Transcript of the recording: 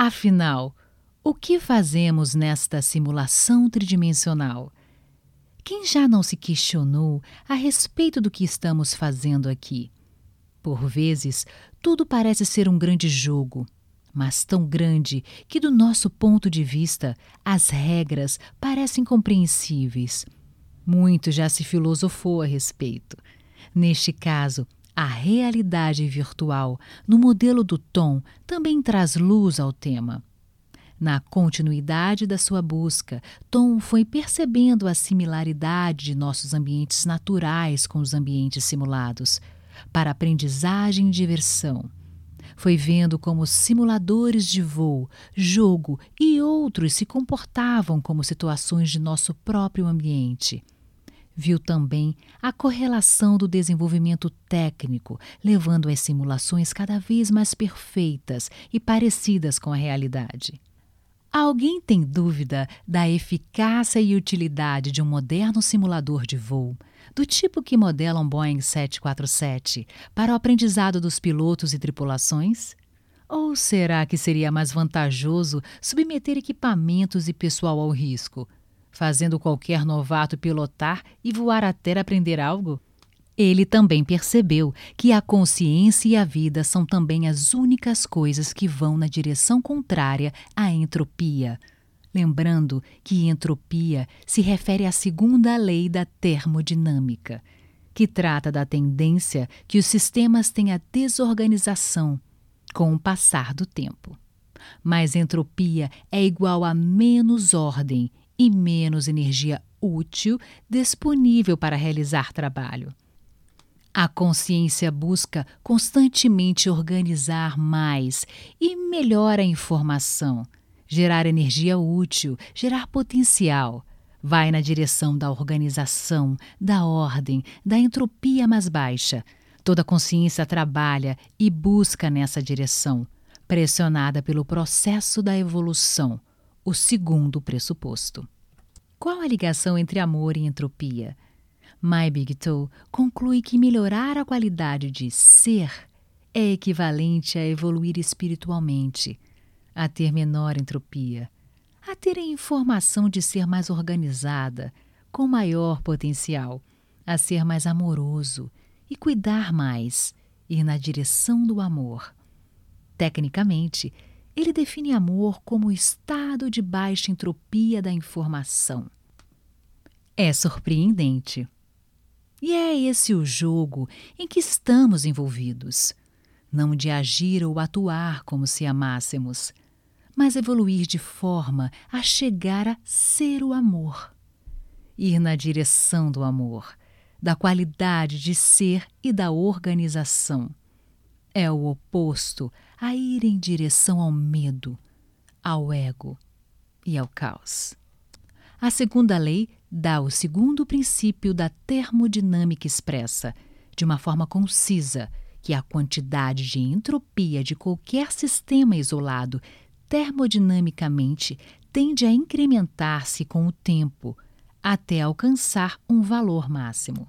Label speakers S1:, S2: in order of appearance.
S1: Afinal, o que fazemos nesta simulação tridimensional? Quem já não se questionou a respeito do que estamos fazendo aqui? Por vezes, tudo parece ser um grande jogo, mas tão grande que, do nosso ponto de vista, as regras parecem compreensíveis. Muito já se filosofou a respeito. Neste caso, a realidade virtual, no modelo do Tom, também traz luz ao tema. Na continuidade da sua busca, Tom foi percebendo a similaridade de nossos ambientes naturais com os ambientes simulados, para aprendizagem e diversão. Foi vendo como simuladores de voo, jogo e outros se comportavam como situações de nosso próprio ambiente. Viu também a correlação do desenvolvimento técnico, levando às simulações cada vez mais perfeitas e parecidas com a realidade. Alguém tem dúvida da eficácia e utilidade de um moderno simulador de voo, do tipo que modela um Boeing 747, para o aprendizado dos pilotos e tripulações? Ou será que seria mais vantajoso submeter equipamentos e pessoal ao risco, fazendo qualquer novato pilotar e voar até aprender algo? Ele também percebeu que a consciência e a vida são também as únicas coisas que vão na direção contrária à entropia. Lembrando que entropia se refere à segunda lei da termodinâmica, que trata da tendência que os sistemas têm à desorganização com o passar do tempo. Mas entropia é igual a menos ordem e menos energia útil disponível para realizar trabalho. A consciência busca constantemente organizar mais e melhor a informação, gerar energia útil, gerar potencial. Vai na direção da organização, da ordem, da entropia mais baixa. Toda consciência trabalha e busca nessa direção, pressionada pelo processo da evolução, o segundo pressuposto. Qual a ligação entre amor e entropia? My Big Toe conclui que melhorar a qualidade de ser é equivalente a evoluir espiritualmente, a ter menor entropia, a ter a informação de ser mais organizada, com maior potencial, a ser mais amoroso e cuidar mais, ir na direção do amor. Tecnicamente, ele define amor como o estado de baixa entropia da informação. É surpreendente e é esse o jogo em que estamos envolvidos. Não de agir ou atuar como se amássemos, mas evoluir de forma a chegar a ser o amor. Ir na direção do amor, da qualidade de ser e da organização. É o oposto a ir em direção ao medo, ao ego e ao caos. A segunda lei dá o segundo princípio da termodinâmica expressa, de uma forma concisa, que a quantidade de entropia de qualquer sistema isolado termodinamicamente tende a incrementar-se com o tempo, até alcançar um valor máximo.